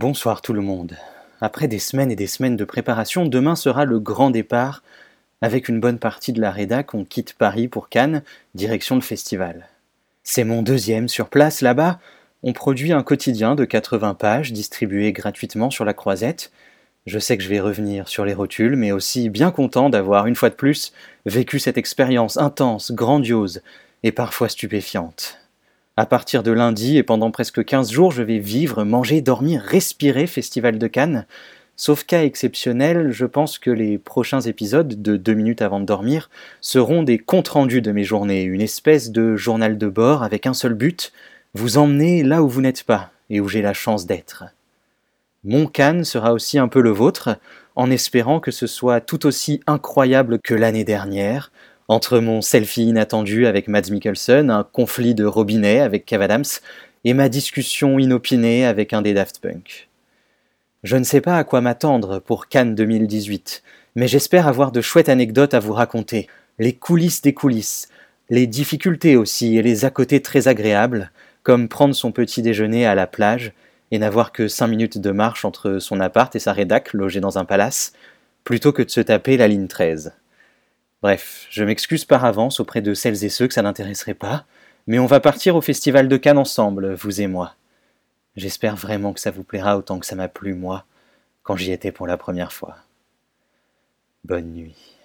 Bonsoir tout le monde. Après des semaines et des semaines de préparation, demain sera le grand départ. Avec une bonne partie de la rédac, on quitte Paris pour Cannes, direction le festival. C'est mon deuxième sur place là-bas. On produit un quotidien de 80 pages distribué gratuitement sur la croisette. Je sais que je vais revenir sur les rotules, mais aussi bien content d'avoir, une fois de plus, vécu cette expérience intense, grandiose et parfois stupéfiante. À partir de lundi et pendant presque 15 jours, je vais vivre, manger, dormir, respirer Festival de Cannes. Sauf cas exceptionnel, je pense que les prochains épisodes de 2 minutes avant de dormir seront des comptes rendus de mes journées, une espèce de journal de bord avec un seul but, vous emmener là où vous n'êtes pas et où j'ai la chance d'être. Mon Cannes sera aussi un peu le vôtre, en espérant que ce soit tout aussi incroyable que l'année dernière, entre mon selfie inattendu avec Mads Mikkelsen, un conflit de robinet avec Kev Adams, et ma discussion inopinée avec un des Daft Punk. Je ne sais pas à quoi m'attendre pour Cannes 2018, mais j'espère avoir de chouettes anecdotes à vous raconter, les coulisses des coulisses, les difficultés aussi et les à côté très agréables, comme prendre son petit déjeuner à la plage et n'avoir que cinq minutes de marche entre son appart et sa rédac logée dans un palace, plutôt que de se taper la ligne 13. Bref, je m'excuse par avance auprès de celles et ceux que ça n'intéresserait pas, mais on va partir au Festival de Cannes ensemble, vous et moi. J'espère vraiment que ça vous plaira autant que ça m'a plu, moi, quand j'y étais pour la première fois. Bonne nuit.